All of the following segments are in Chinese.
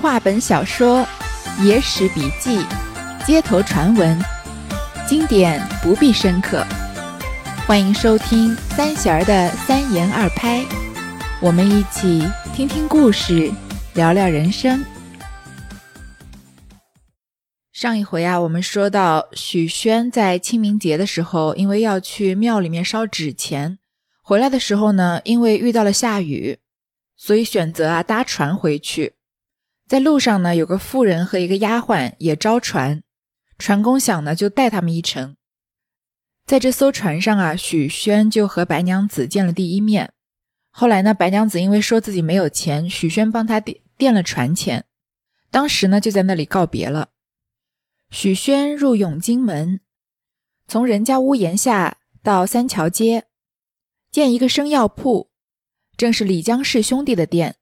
话本小说、野史笔记、街头传闻，经典不必深刻。欢迎收听三弦儿的三言二拍，我们一起听听故事，聊聊人生。上一回啊，我们说到许宣在清明节的时候，因为要去庙里面烧纸钱，回来的时候呢，因为遇到了下雨，所以选择啊搭船回去。在路上呢，有个妇人和一个丫鬟也招船，船工想呢就带他们一程。在这艘船上啊，许宣就和白娘子见了第一面。后来呢，白娘子因为说自己没有钱，许宣帮他垫垫了船钱，当时呢就在那里告别了。许宣入永金门，从人家屋檐下到三桥街，见一个生药铺，正是李江氏兄弟的店。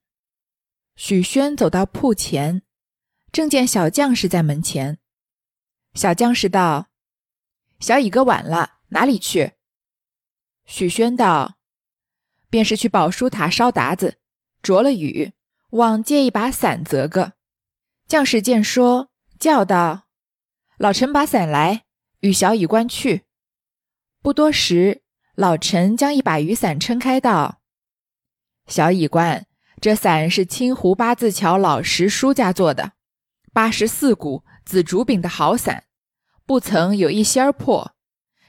许宣走到铺前，正见小将士在门前。小将士道：“小乙哥晚了。”哪里去？许宣道：“便是去宝书塔烧达子，着了雨，望借一把伞则个。”将士见说，叫道：“老臣把伞来，与小乙官去。”不多时，老臣将一把雨伞撑开，道：“小乙官，这伞是清湖八字桥老石叔家做的，八十四股紫竹柄的好伞，不曾有一仙儿破。”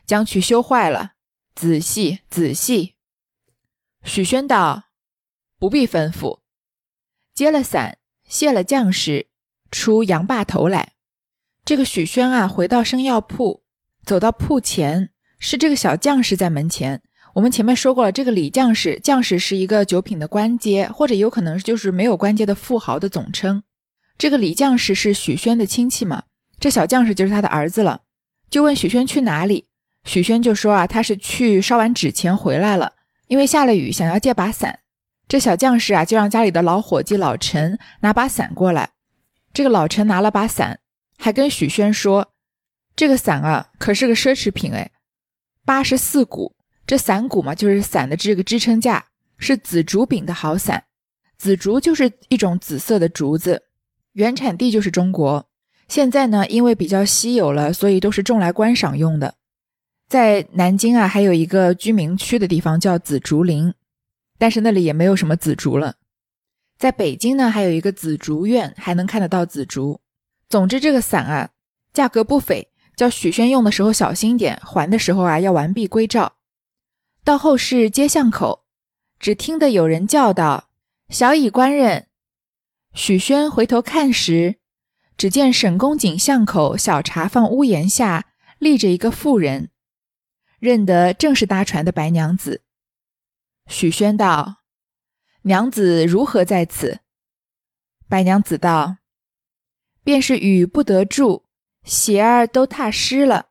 将去修坏了，仔细仔细。许宣道：“不必吩咐。”接了伞，谢了将士，出杨坝头来。这个许宣啊，回到生药铺，走到铺前，是这个小将士在门前。我们前面说过了，这个李将士，将士是一个九品的官阶，或者有可能就是没有官阶的富豪的总称。这个李将士是许宣的亲戚嘛？这小将士就是他的儿子了。就问许宣去哪里？许宣就说啊，他是去烧完纸钱回来了，因为下了雨，想要借把伞。这小将士啊，就让家里的老伙计老陈拿把伞过来。这个老陈拿了把伞，还跟许宣说，这个伞啊，可是个奢侈品哎，八十四股。这伞骨嘛，就是伞的这个支撑架，是紫竹柄的好伞。紫竹就是一种紫色的竹子，原产地就是中国。现在呢，因为比较稀有了，所以都是种来观赏用的。在南京啊，还有一个居民区的地方叫紫竹林，但是那里也没有什么紫竹了。在北京呢，还有一个紫竹院，还能看得到紫竹。总之，这个伞啊，价格不菲，叫许宣用的时候小心点，还的时候啊要完璧归赵。到后市街巷口，只听得有人叫道：“小乙官人。”许宣回头看时，只见沈公井巷口小茶坊屋檐下立着一个妇人。认得正是搭船的白娘子。许宣道：“娘子如何在此？”白娘子道：“便是雨不得住，鞋儿都踏湿了，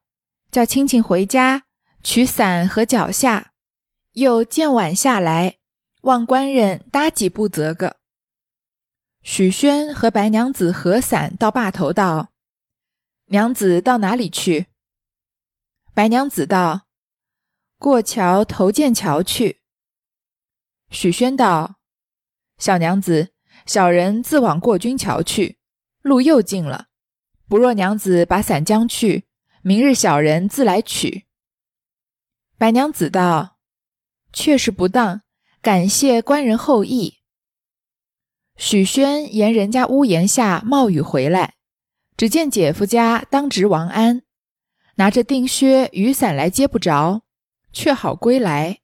叫亲戚回家取伞和脚下，又见晚下来，望官人搭几步则个。”许宣和白娘子合伞到坝头道：“娘子到哪里去？”白娘子道。过桥投剑桥去。许宣道：“小娘子，小人自往过军桥去，路又近了。不若娘子把伞将去，明日小人自来取。”白娘子道：“确实不当，感谢官人厚意。”许宣沿人家屋檐下冒雨回来，只见姐夫家当值王安拿着钉靴雨伞来接不着。却好归来，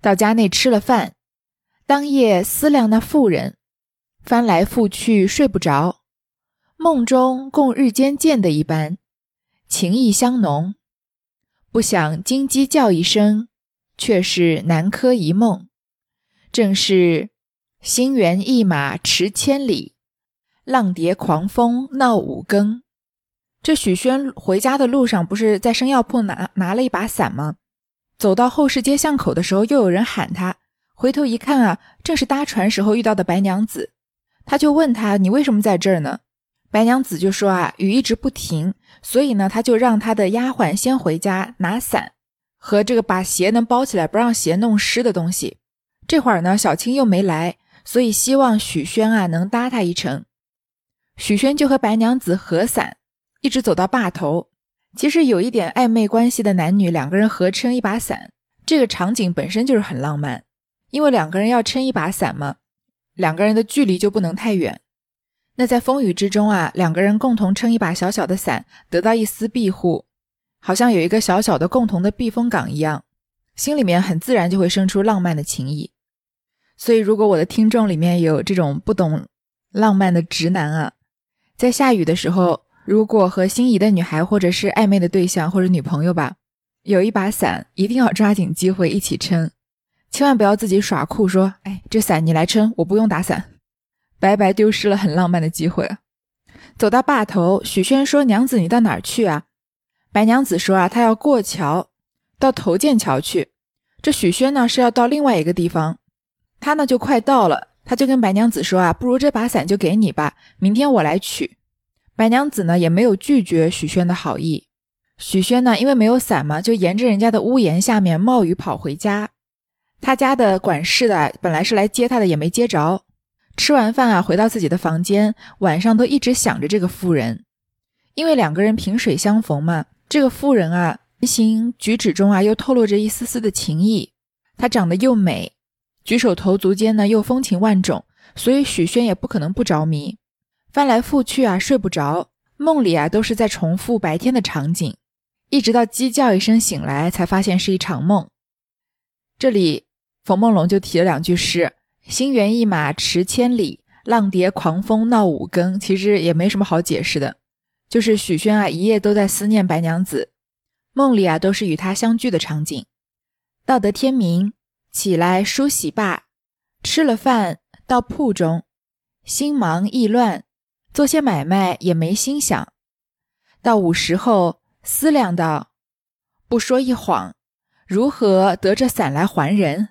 到家内吃了饭，当夜思量那妇人，翻来覆去睡不着，梦中共日间见的一般，情意相浓。不想金鸡叫一声，却是南柯一梦，正是心猿意马驰千里，浪蝶狂风闹五更。这许宣回家的路上，不是在生药铺拿拿了一把伞吗？走到后市街巷口的时候，又有人喊他。回头一看啊，正是搭船时候遇到的白娘子。他就问他：“你为什么在这儿呢？”白娘子就说：“啊，雨一直不停，所以呢，他就让他的丫鬟先回家拿伞和这个把鞋能包起来，不让鞋弄湿的东西。这会儿呢，小青又没来，所以希望许宣啊能搭他一程。许宣就和白娘子合伞，一直走到坝头。其实有一点暧昧关系的男女，两个人合撑一把伞，这个场景本身就是很浪漫。因为两个人要撑一把伞嘛，两个人的距离就不能太远。那在风雨之中啊，两个人共同撑一把小小的伞，得到一丝庇护，好像有一个小小的共同的避风港一样，心里面很自然就会生出浪漫的情谊。所以，如果我的听众里面有这种不懂浪漫的直男啊，在下雨的时候，如果和心仪的女孩或者是暧昧的对象或者女朋友吧，有一把伞，一定要抓紧机会一起撑。千万不要自己耍酷，说：“哎，这伞你来撑，我不用打伞。”白白丢失了很浪漫的机会。走到坝头，许宣说：“娘子，你到哪儿去啊？”白娘子说：“啊，她要过桥，到头涧桥去。”这许宣呢是要到另外一个地方，他呢就快到了，他就跟白娘子说：“啊，不如这把伞就给你吧，明天我来取。”白娘子呢也没有拒绝许宣的好意。许宣呢因为没有伞嘛，就沿着人家的屋檐下面冒雨跑回家。他家的管事的本来是来接他的，也没接着。吃完饭啊，回到自己的房间，晚上都一直想着这个妇人，因为两个人萍水相逢嘛。这个妇人啊，言行举止中啊，又透露着一丝丝的情意。她长得又美，举手投足间呢，又风情万种，所以许宣也不可能不着迷。翻来覆去啊，睡不着，梦里啊，都是在重复白天的场景，一直到鸡叫一声醒来，才发现是一场梦。这里。冯梦龙就提了两句诗：“心猿意马驰千里，浪蝶狂蜂闹五更。”其实也没什么好解释的，就是许宣啊一夜都在思念白娘子，梦里啊都是与她相聚的场景。到得天明，起来梳洗罢，吃了饭到铺中，心忙意乱，做些买卖也没心想。到午时后思量道：“不说一谎，如何得这伞来还人？”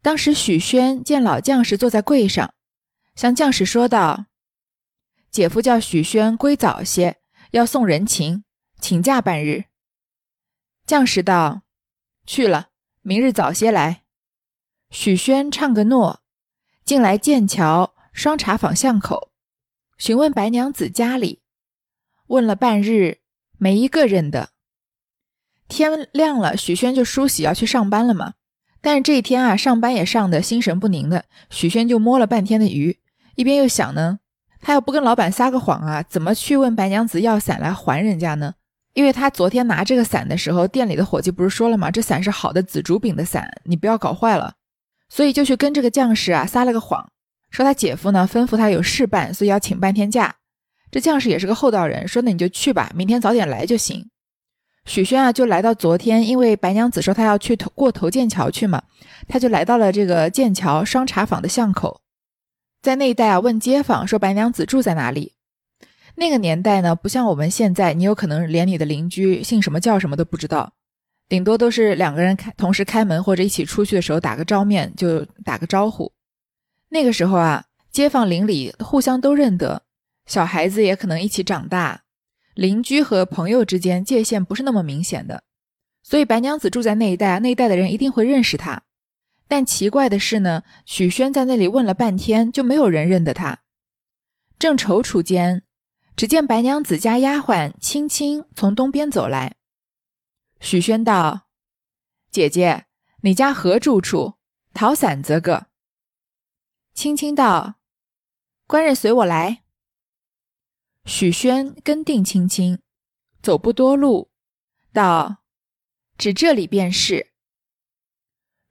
当时许宣见老将士坐在柜上，向将士说道：“姐夫叫许宣归早些，要送人情，请假半日。”将士道：“去了，明日早些来。”许宣唱个诺，进来剑桥双茶坊巷口，询问白娘子家里，问了半日，没一个认得。天亮了，许宣就梳洗要去上班了嘛。但是这一天啊，上班也上的心神不宁的，许宣就摸了半天的鱼，一边又想呢，他要不跟老板撒个谎啊，怎么去问白娘子要伞来还人家呢？因为他昨天拿这个伞的时候，店里的伙计不是说了吗？这伞是好的紫竹柄的伞，你不要搞坏了。所以就去跟这个将士啊撒了个谎，说他姐夫呢吩咐他有事办，所以要请半天假。这将士也是个厚道人，说那你就去吧，明天早点来就行。许宣啊，就来到昨天，因为白娘子说她要去头过头剑桥去嘛，他就来到了这个剑桥双茶坊的巷口，在那一带啊问街坊说白娘子住在哪里。那个年代呢，不像我们现在，你有可能连你的邻居姓什么叫什么都不知道，顶多都是两个人开同时开门或者一起出去的时候打个照面就打个招呼。那个时候啊，街坊邻里互相都认得，小孩子也可能一起长大。邻居和朋友之间界限不是那么明显的，所以白娘子住在那一带，那一带的人一定会认识她。但奇怪的是呢，许宣在那里问了半天，就没有人认得他。正踌躇间，只见白娘子家丫鬟青青从东边走来。许宣道：“姐姐，你家何住处？讨伞则个。”青青道：“官人随我来。”许宣跟定青青，走不多路，道：“指这里便是。”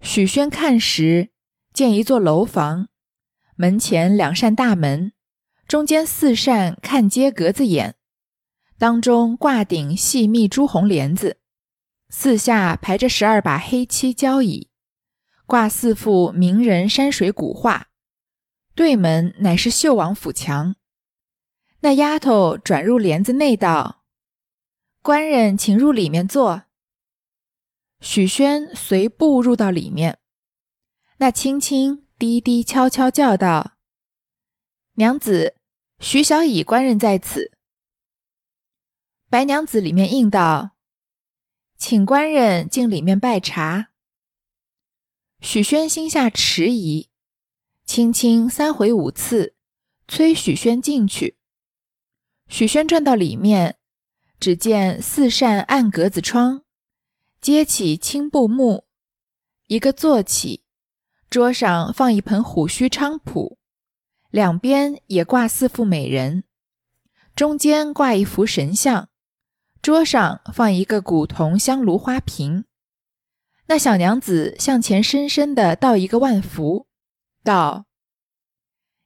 许宣看时，见一座楼房，门前两扇大门，中间四扇看街格子眼，当中挂顶细密朱红帘子，四下排着十二把黑漆交椅，挂四幅名人山水古画，对门乃是绣王府墙。那丫头转入帘子内道：“官人，请入里面坐。”许宣随步入到里面。那青青低低悄悄叫道：“娘子，徐小乙官人在此。”白娘子里面应道：“请官人进里面拜茶。”许宣心下迟疑，青青三回五次。催许宣进去。许宣转到里面，只见四扇暗格子窗，揭起青布幕，一个坐起，桌上放一盆虎须菖蒲，两边也挂四副美人，中间挂一幅神像，桌上放一个古铜香炉花瓶。那小娘子向前深深的道一个万福，道：“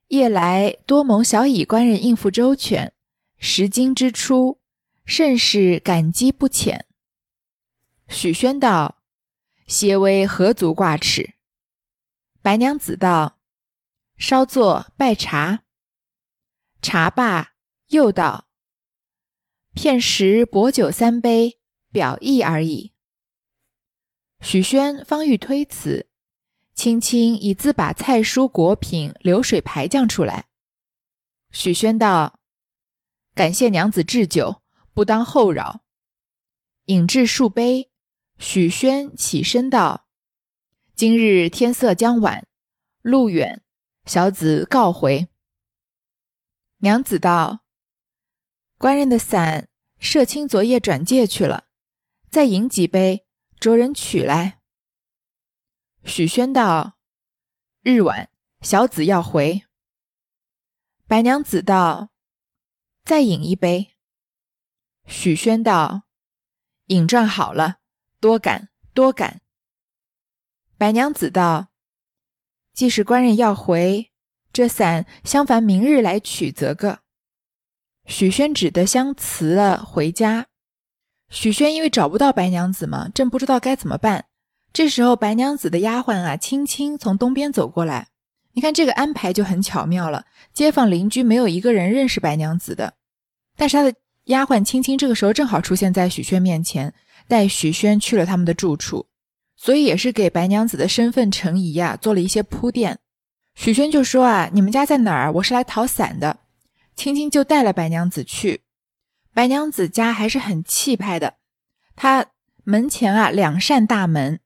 夜来多蒙小乙官人应付周全，识经之初，甚是感激不浅。”许宣道：“些微何足挂齿。”白娘子道：“稍坐拜茶。”茶罢，又道：“片时薄酒三杯，表意而已。”许宣方欲推辞，轻轻已自把菜蔬果品、流水牌将出来。许宣道：“感谢娘子置酒，不当后扰。”饮至数杯，许宣起身道：“今日天色将晚，路远，小子告回。”娘子道：“官人的伞，社卿昨夜转借去了，再饮几杯。”着人取来。许宣道：“日晚，小子要回。”白娘子道：“再饮一杯。”许宣道：“饮馔好了，多感多感。”白娘子道：“既是官人要回，这伞相烦明日来取则个。”许宣只得相辞了，回家。许宣因为找不到白娘子嘛，正不知道该怎么办。这时候，白娘子的丫鬟啊，青青从东边走过来。你看这个安排就很巧妙了。街坊邻居没有一个人认识白娘子的，但是他的丫鬟青青这个时候正好出现在许宣面前，带许宣去了他们的住处，所以也是给白娘子的身份成疑啊做了一些铺垫。许宣就说啊：“你们家在哪儿？我是来讨伞的。”青青就带了白娘子去。白娘子家还是很气派的，她门前啊两扇大门，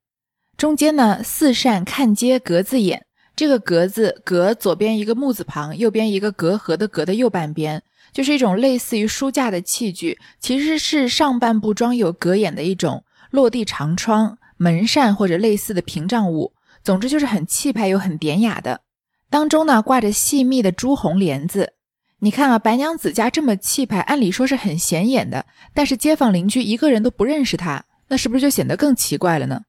中间呢四扇看街格子眼。这个格子格左边一个木字旁，右边一个隔阂的隔的右半边，就是一种类似于书架的器具，其实是上半部装有格眼的一种落地长窗、门扇或者类似的屏障物。总之就是很气派又很典雅的。当中呢挂着细密的朱红帘子。你看啊，白娘子家这么气派，按理说是很显眼的，但是街坊邻居一个人都不认识她，那是不是就显得更奇怪了呢？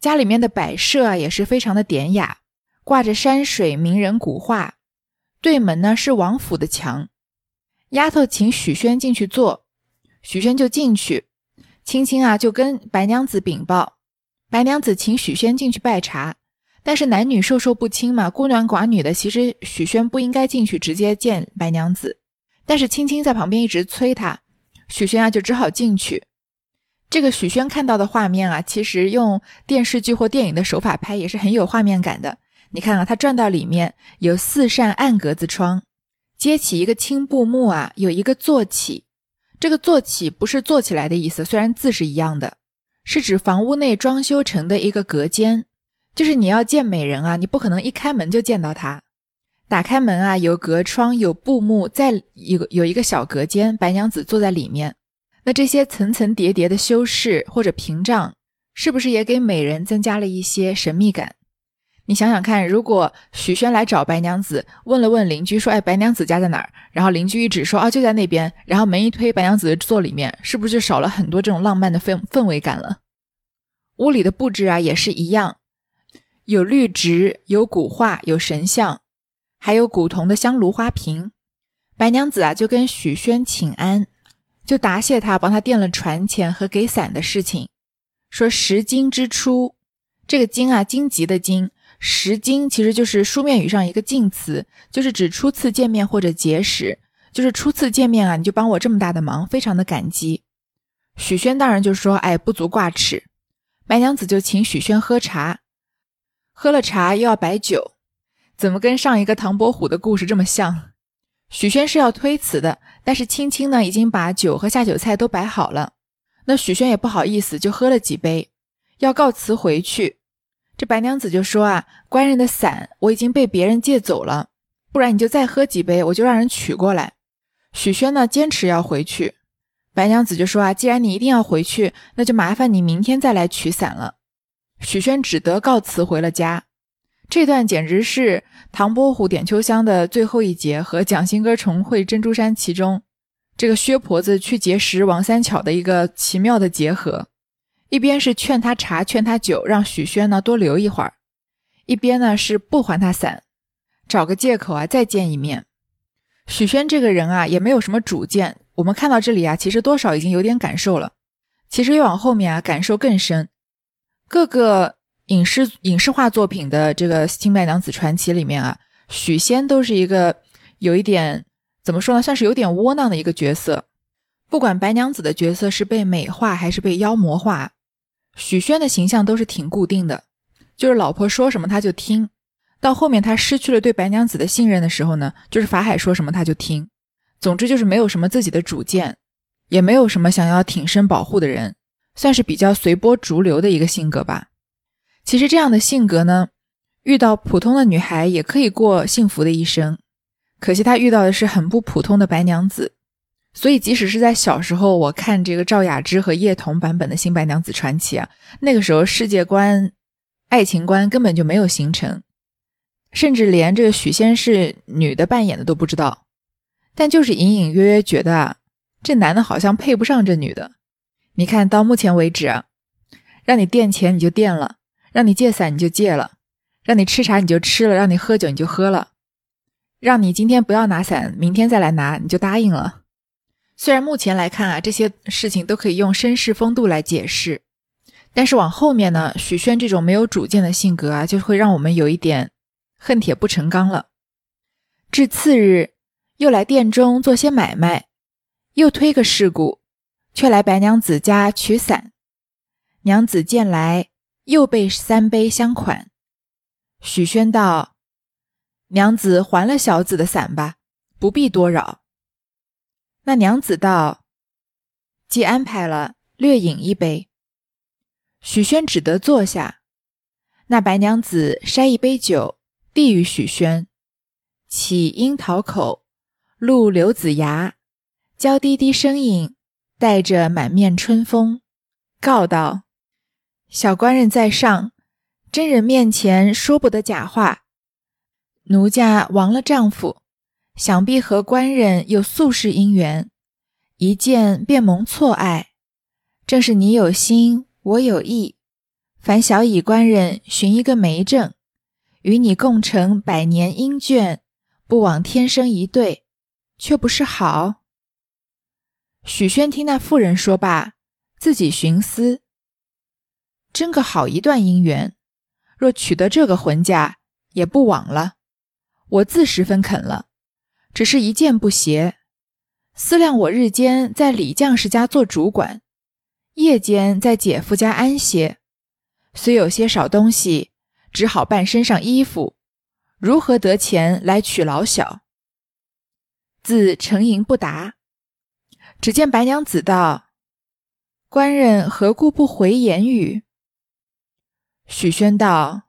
家里面的摆设啊也是非常的典雅，挂着山水名人古画，对门呢是王府的墙。丫头请许宣进去坐，许宣就进去，青青啊就跟白娘子禀报，白娘子请许宣进去拜茶。但是男女授受不亲嘛，孤男寡女的，其实许宣不应该进去直接见白娘子。但是青青在旁边一直催他，许宣啊就只好进去。这个许宣看到的画面啊，其实用电视剧或电影的手法拍也是很有画面感的。你看啊，他转到里面有四扇暗格子窗，揭起一个青布幕啊，有一个坐起。这个坐起不是坐起来的意思，虽然字是一样的，是指房屋内装修成的一个隔间。就是你要见美人啊，你不可能一开门就见到她。打开门啊，有隔窗，有布幕，再有有一个小隔间，白娘子坐在里面。那这些层层叠叠的修饰或者屏障，是不是也给美人增加了一些神秘感？你想想看，如果许宣来找白娘子，问了问邻居说：“哎，白娘子家在哪儿？”然后邻居一指说：“啊，就在那边。”然后门一推，白娘子坐里面，是不是就少了很多这种浪漫的氛氛围感了？屋里的布置啊，也是一样。有绿植，有古画，有神像，还有古铜的香炉花瓶。白娘子啊，就跟许宣请安，就答谢他帮他垫了船钱和给伞的事情。说识经之初，这个经啊，荆棘的荆，识经其实就是书面语上一个近词，就是指初次见面或者结识，就是初次见面啊，你就帮我这么大的忙，非常的感激。许宣当然就说，哎，不足挂齿。白娘子就请许宣喝茶。喝了茶又要摆酒，怎么跟上一个唐伯虎的故事这么像？许宣是要推辞的，但是青青呢已经把酒和下酒菜都摆好了，那许宣也不好意思，就喝了几杯，要告辞回去。这白娘子就说啊，官人的伞我已经被别人借走了，不然你就再喝几杯，我就让人取过来。”许宣呢坚持要回去，白娘子就说：“啊，既然你一定要回去，那就麻烦你明天再来取伞了。”许宣只得告辞回了家。这段简直是唐伯虎点秋香的最后一节和蒋新歌重会珍珠山其中这个薛婆子去结识王三巧的一个奇妙的结合。一边是劝他茶，劝他酒，让许宣呢多留一会儿；一边呢是不还他伞，找个借口啊再见一面。许宣这个人啊也没有什么主见。我们看到这里啊，其实多少已经有点感受了。其实越往后面啊，感受更深。各个。影视影视化作品的这个《新白娘子传奇》里面啊，许仙都是一个有一点怎么说呢，算是有点窝囊的一个角色。不管白娘子的角色是被美化还是被妖魔化，许宣的形象都是挺固定的，就是老婆说什么他就听。到后面他失去了对白娘子的信任的时候呢，就是法海说什么他就听。总之就是没有什么自己的主见，也没有什么想要挺身保护的人，算是比较随波逐流的一个性格吧。其实这样的性格呢，遇到普通的女孩也可以过幸福的一生。可惜他遇到的是很不普通的白娘子，所以即使是在小时候，我看这个赵雅芝和叶童版本的《新白娘子传奇》啊，那个时候世界观、爱情观根本就没有形成，甚至连这个许仙是女的扮演的都不知道。但就是隐隐约约觉得啊，这男的好像配不上这女的。你看到目前为止啊，让你垫钱你就垫了。让你借伞你就借了，让你吃茶你就吃了，让你喝酒你就喝了，让你今天不要拿伞，明天再来拿你就答应了。虽然目前来看啊，这些事情都可以用绅士风度来解释，但是往后面呢，许宣这种没有主见的性格啊，就会让我们有一点恨铁不成钢了。至次日，又来店中做些买卖，又推个事故，却来白娘子家取伞。娘子见来。又备三杯相款，许宣道：“娘子还了小子的伞吧，不必多扰。”那娘子道：“既安排了，略饮一杯。”许宣只得坐下。那白娘子筛一杯酒，递与许宣，起樱桃口，露柳子牙，娇滴滴声音，带着满面春风，告道。小官人在上，真人面前说不得假话。奴家亡了丈夫，想必和官人有宿世姻缘，一见便蒙错爱。正是你有心，我有意，烦小乙官人寻一个媒证，与你共成百年姻眷，不枉天生一对，却不是好。许宣听那妇人说罢，自己寻思。真个好一段姻缘，若娶得这个婚嫁，也不枉了。我自十分肯了，只是一件不协。思量我日间在李将士家做主管，夜间在姐夫家安歇，虽有些少东西，只好办身上衣服，如何得钱来娶老小？自沉吟不答，只见白娘子道：“官人何故不回言语？”许宣道：“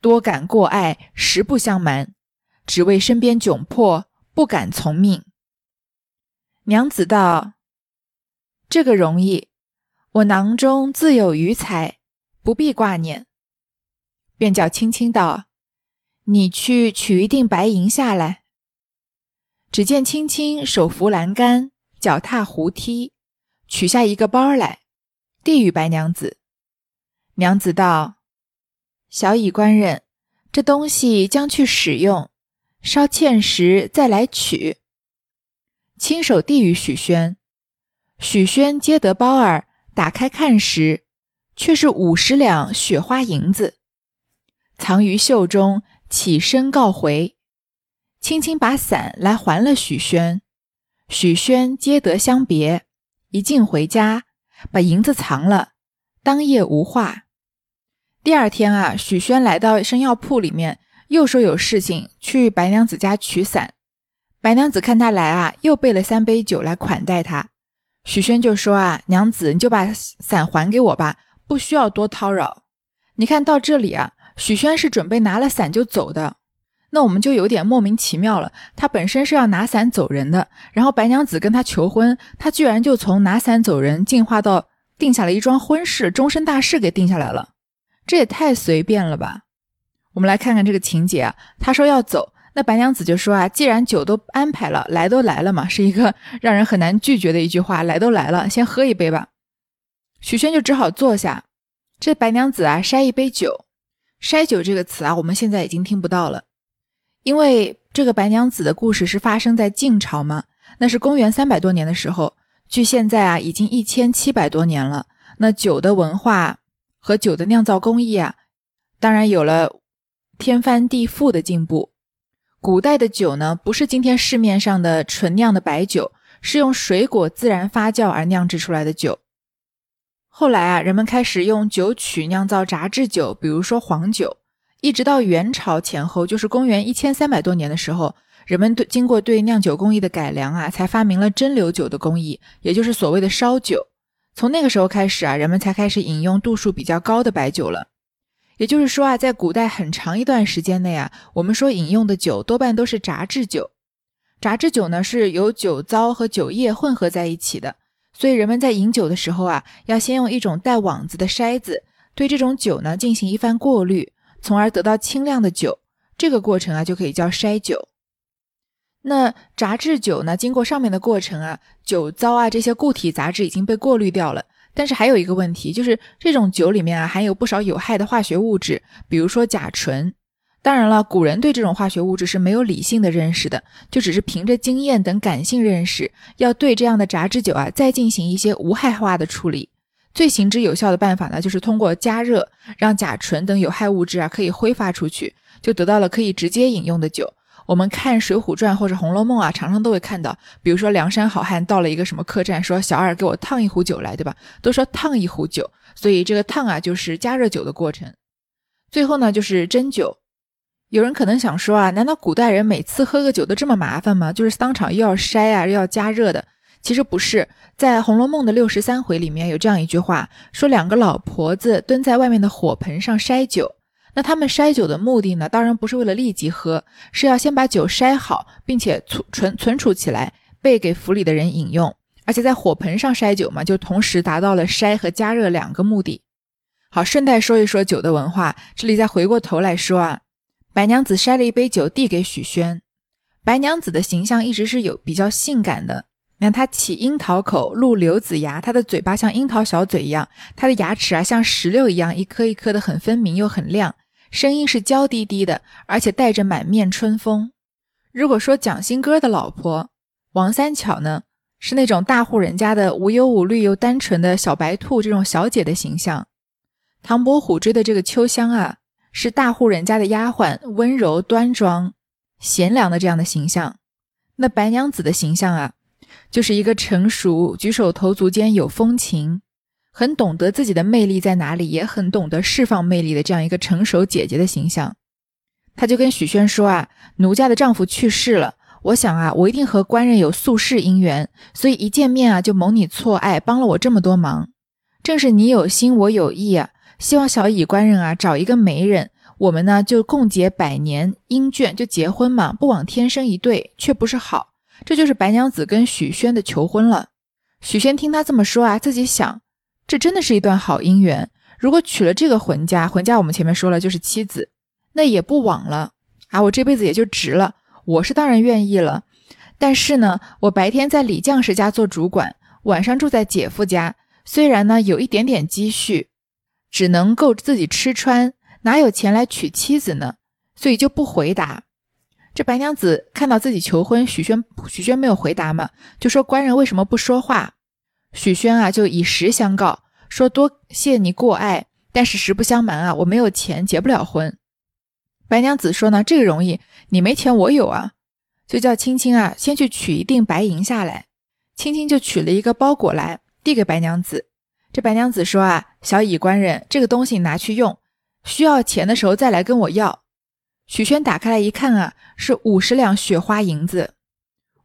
多感过爱，实不相瞒，只为身边窘迫，不敢从命。”娘子道：“这个容易，我囊中自有余财，不必挂念。”便叫青青道：“你去取一锭白银下来。”只见青青手扶栏杆，脚踏胡梯，取下一个包来，递与白娘子。娘子道：“小乙官人，这东西将去使用，稍欠时再来取。”亲手递与许宣，许宣接得包儿，打开看时，却是五十两雪花银子，藏于袖中，起身告回，轻轻把伞来还了许宣。许宣接得相别，一进回家，把银子藏了，当夜无话。第二天啊，许宣来到生药铺里面，又说有事情去白娘子家取伞。白娘子看他来啊，又备了三杯酒来款待他。许宣就说啊：“娘子，你就把伞还给我吧，不需要多叨扰。”你看到这里啊，许宣是准备拿了伞就走的。那我们就有点莫名其妙了。他本身是要拿伞走人的，然后白娘子跟他求婚，他居然就从拿伞走人进化到定下了一桩婚事，终身大事给定下来了，这也太随便了吧？我们来看看这个情节啊，他说要走，那白娘子就说啊，既然酒都安排了，来都来了嘛，是一个 让人很难拒绝的一句话，来都来了，先喝一杯吧。许宣就只好坐下，这白娘子啊筛一杯酒，筛酒这个词啊，我们现在已经听不到了。因为这个白娘子的故事是发生在晋朝嘛，那是公元三百多年的时候，距现在啊已经一千七百多年了。那酒的文化和酒的酿造工艺啊，当然有了天翻地覆的进步。古代的酒呢，不是今天市面上的纯酿的白酒，是用水果自然发酵而酿制出来的酒。后来啊，人们开始用酒曲酿造榨制酒，比如说黄酒。一直到元朝前后，就是公元一千三百多年的时候，人们对经过对酿酒工艺的改良啊，才发明了蒸馏酒的工艺，也就是所谓的烧酒。从那个时候开始啊，人们才开始饮用度数比较高的白酒了。也就是说啊，在古代很长一段时间内啊，我们说饮用的酒多半都是榨制酒。榨制酒呢，是由酒糟和酒液混合在一起的，所以人们在饮酒的时候啊，要先用一种带网子的筛子对这种酒呢进行一番过滤。从而得到清亮的酒，这个过程啊就可以叫筛酒。那榨制酒呢，经过上面的过程啊，酒糟啊这些固体杂质已经被过滤掉了。但是还有一个问题，就是这种酒里面啊含有不少有害的化学物质，比如说甲醇。当然了，古人对这种化学物质是没有理性的认识的，就只是凭着经验等感性认识，要对这样的榨制酒啊再进行一些无害化的处理。最行之有效的办法呢，就是通过加热，让甲醇等有害物质啊可以挥发出去，就得到了可以直接饮用的酒。我们看《水浒传》或者《红楼梦》啊，常常都会看到，比如说梁山好汉到了一个什么客栈，说小二给我烫一壶酒来，对吧？都说烫一壶酒，所以这个烫啊就是加热酒的过程。最后呢就是斟酒。有人可能想说啊，难道古代人每次喝个酒都这么麻烦吗？就是当场又要筛啊，又要加热的。其实不是，在《红楼梦》的六十三回里面有这样一句话，说两个老婆子蹲在外面的火盆上筛酒。那他们筛酒的目的呢，当然不是为了立即喝，是要先把酒筛好，并且存存存储起来，备给府里的人饮用。而且在火盆上筛酒嘛，就同时达到了筛和加热两个目的。好，顺带说一说酒的文化，这里再回过头来说啊，白娘子筛了一杯酒递给许宣。白娘子的形象一直是有比较性感的。你看她起樱桃口，露柳子牙，她的嘴巴像樱桃小嘴一样，她的牙齿啊像石榴一样，一颗一颗的，很分明又很亮。声音是娇滴滴的，而且带着满面春风。如果说蒋新歌的老婆王三巧呢，是那种大户人家的无忧无虑又单纯的小白兔这种小姐的形象，唐伯虎追的这个秋香啊，是大户人家的丫鬟，温柔端庄、贤良的这样的形象。那白娘子的形象啊。就是一个成熟、举手投足间有风情，很懂得自己的魅力在哪里，也很懂得释放魅力的这样一个成熟姐姐的形象。她就跟许宣说啊：“奴家的丈夫去世了，我想啊，我一定和官人有宿世姻缘，所以一见面啊就蒙你错爱，帮了我这么多忙。正是你有心，我有意啊，希望小乙官人啊找一个媒人，我们呢就共结百年姻眷，就结婚嘛，不枉天生一对，却不是好。”这就是白娘子跟许宣的求婚了。许宣听他这么说啊，自己想，这真的是一段好姻缘。如果娶了这个浑家，浑家我们前面说了就是妻子，那也不枉了啊，我这辈子也就值了。我是当然愿意了，但是呢，我白天在李将士家做主管，晚上住在姐夫家，虽然呢有一点点积蓄，只能够自己吃穿，哪有钱来娶妻子呢？所以就不回答。这白娘子看到自己求婚，许宣许宣没有回答嘛，就说官人为什么不说话？许宣啊就以实相告，说多谢你过爱，但是实不相瞒啊，我没有钱结不了婚。白娘子说呢，这个容易，你没钱我有啊，就叫青青啊先去取一锭白银下来。青青就取了一个包裹来，递给白娘子。这白娘子说啊，小乙官人，这个东西拿去用，需要钱的时候再来跟我要。许宣打开来一看啊，是五十两雪花银子。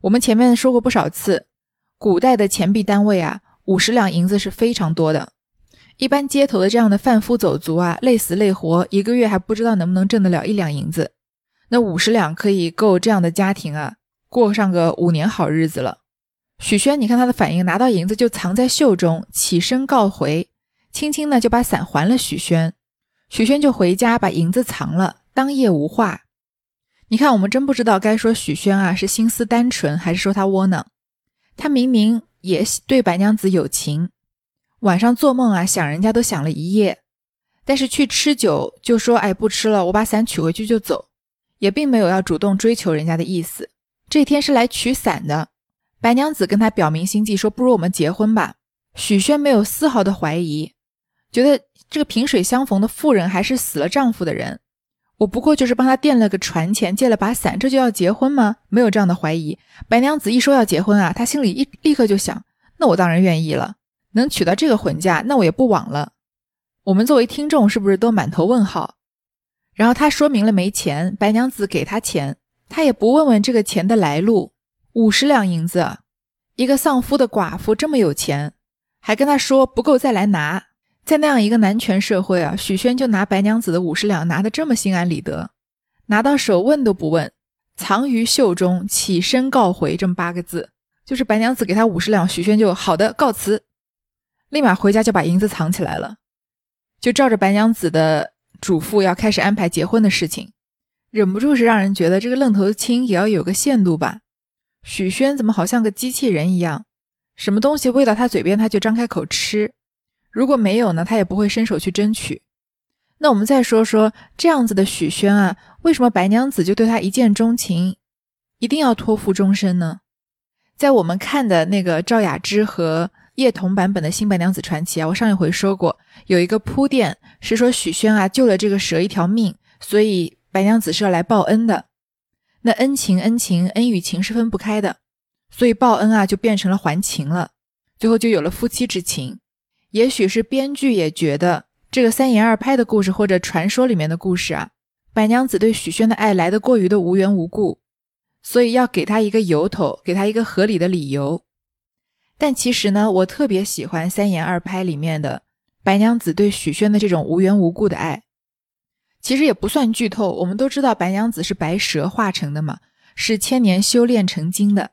我们前面说过不少次，古代的钱币单位啊，五十两银子是非常多的。一般街头的这样的贩夫走卒啊，累死累活，一个月还不知道能不能挣得了一两银子。那五十两可以够这样的家庭啊过上个五年好日子了。许宣，你看他的反应，拿到银子就藏在袖中，起身告回，轻轻呢就把伞还了许宣。许宣就回家把银子藏了，当夜无话。你看，我们真不知道该说许宣啊是心思单纯，还是说他窝囊。他明明也对白娘子有情，晚上做梦啊想人家都想了一夜，但是去吃酒就说哎不吃了，我把伞取回去就走，也并没有要主动追求人家的意思。这天是来取伞的，白娘子跟他表明心迹，说不如我们结婚吧。许宣没有丝毫的怀疑，觉得。这个萍水相逢的妇人还是死了丈夫的人，我不过就是帮他垫了个船钱，借了把伞，这就要结婚吗？没有这样的怀疑。白娘子一说要结婚啊，他心里一立刻就想，那我当然愿意了，能娶到这个婚嫁，那我也不枉了。我们作为听众是不是都满头问号？然后他说明了没钱，白娘子给他钱，他也不问问这个钱的来路，五十两银子，一个丧夫的寡妇这么有钱，还跟他说不够再来拿。在那样一个男权社会啊，许宣就拿白娘子的五十两拿得这么心安理得，拿到手问都不问，藏于袖中，起身告回，这么八个字，就是白娘子给他五十两，许宣就好的告辞，立马回家就把银子藏起来了，就照着白娘子的嘱咐要开始安排结婚的事情，忍不住是让人觉得这个愣头青也要有个限度吧？许宣怎么好像个机器人一样，什么东西喂到他嘴边他就张开口吃？如果没有呢，他也不会伸手去争取。那我们再说说这样子的许宣啊，为什么白娘子就对他一见钟情，一定要托付终身呢？在我们看的那个赵雅芝和叶童版本的新白娘子传奇啊，我上一回说过，有一个铺垫是说许宣啊救了这个蛇一条命，所以白娘子是要来报恩的。那恩情恩情恩与情是分不开的，所以报恩啊就变成了还情了，最后就有了夫妻之情。也许是编剧也觉得这个三言二拍的故事或者传说里面的故事啊，白娘子对许宣的爱来得过于的无缘无故，所以要给他一个由头，给他一个合理的理由。但其实呢，我特别喜欢三言二拍里面的白娘子对许宣的这种无缘无故的爱。其实也不算剧透，我们都知道白娘子是白蛇化成的嘛，是千年修炼成精的。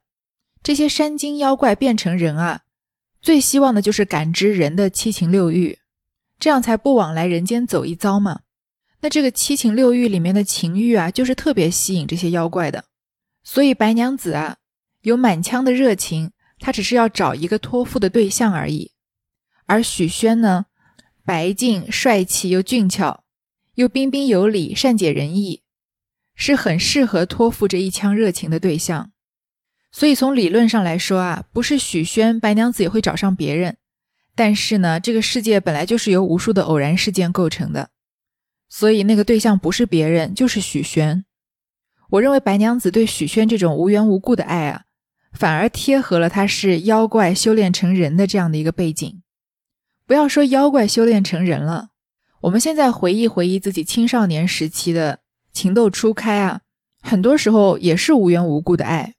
这些山精妖怪变成人啊。最希望的就是感知人的七情六欲，这样才不枉来人间走一遭嘛。那这个七情六欲里面的情欲啊，就是特别吸引这些妖怪的。所以白娘子啊，有满腔的热情，她只是要找一个托付的对象而已。而许宣呢，白净帅气又俊俏，又彬彬有礼，善解人意，是很适合托付这一腔热情的对象。所以从理论上来说啊，不是许宣，白娘子也会找上别人。但是呢，这个世界本来就是由无数的偶然事件构成的，所以那个对象不是别人，就是许宣。我认为白娘子对许宣这种无缘无故的爱啊，反而贴合了他是妖怪修炼成人的这样的一个背景。不要说妖怪修炼成人了，我们现在回忆回忆自己青少年时期的情窦初开啊，很多时候也是无缘无故的爱。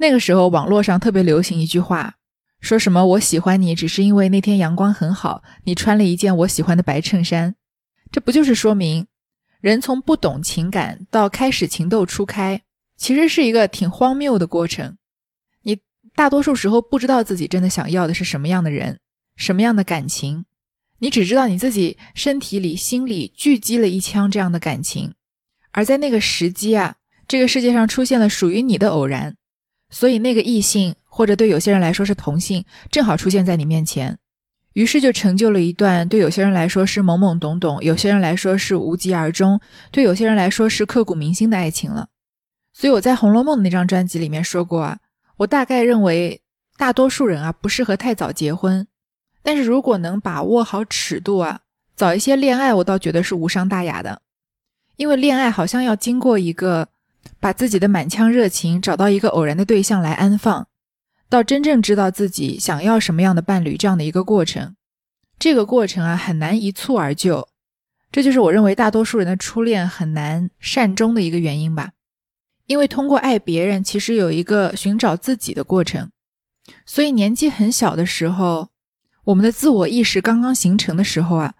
那个时候，网络上特别流行一句话，说什么“我喜欢你，只是因为那天阳光很好，你穿了一件我喜欢的白衬衫”。这不就是说明，人从不懂情感到开始情窦初开，其实是一个挺荒谬的过程。你大多数时候不知道自己真的想要的是什么样的人，什么样的感情，你只知道你自己身体里、心里聚集了一腔这样的感情，而在那个时机啊，这个世界上出现了属于你的偶然。所以那个异性，或者对有些人来说是同性，正好出现在你面前，于是就成就了一段对有些人来说是懵懵懂懂，有些人来说是无疾而终，对有些人来说是刻骨铭心的爱情了。所以我在《红楼梦》的那张专辑里面说过啊，我大概认为大多数人啊不适合太早结婚，但是如果能把握好尺度啊，早一些恋爱，我倒觉得是无伤大雅的，因为恋爱好像要经过一个。把自己的满腔热情找到一个偶然的对象来安放，到真正知道自己想要什么样的伴侣这样的一个过程，这个过程啊很难一蹴而就，这就是我认为大多数人的初恋很难善终的一个原因吧。因为通过爱别人，其实有一个寻找自己的过程，所以年纪很小的时候，我们的自我意识刚刚形成的时候啊，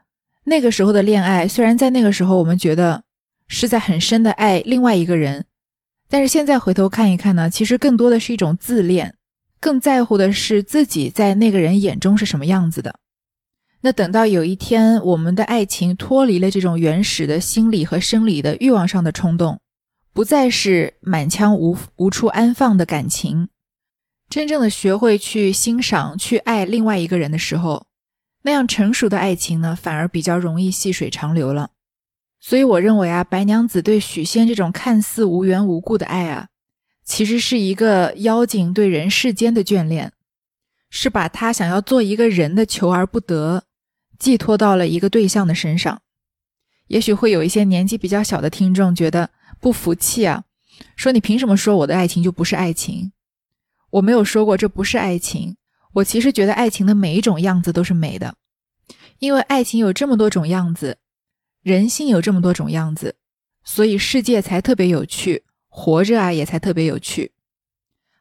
那个时候的恋爱，虽然在那个时候我们觉得。是在很深的爱另外一个人，但是现在回头看一看呢，其实更多的是一种自恋，更在乎的是自己在那个人眼中是什么样子的。那等到有一天，我们的爱情脱离了这种原始的心理和生理的欲望上的冲动，不再是满腔无无处安放的感情。真正的学会去欣赏、去爱另外一个人的时候，那样成熟的爱情呢，反而比较容易细水长流了。所以我认为啊，白娘子对许仙这种看似无缘无故的爱啊，其实是一个妖精对人世间的眷恋，是把他想要做一个人的求而不得，寄托到了一个对象的身上。也许会有一些年纪比较小的听众觉得不服气啊，说你凭什么说我的爱情就不是爱情？我没有说过这不是爱情，我其实觉得爱情的每一种样子都是美的，因为爱情有这么多种样子，人性有这么多种样子，所以世界才特别有趣，活着啊也才特别有趣。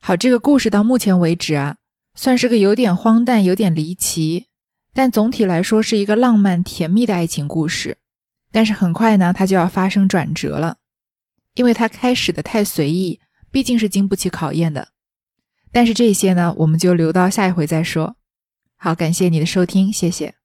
好，这个故事到目前为止啊，算是个有点荒诞、有点离奇，但总体来说是一个浪漫甜蜜的爱情故事。但是很快呢，它就要发生转折了，因为它开始的太随意，毕竟是经不起考验的。但是这些呢，我们就留到下一回再说。好，感谢你的收听，谢谢。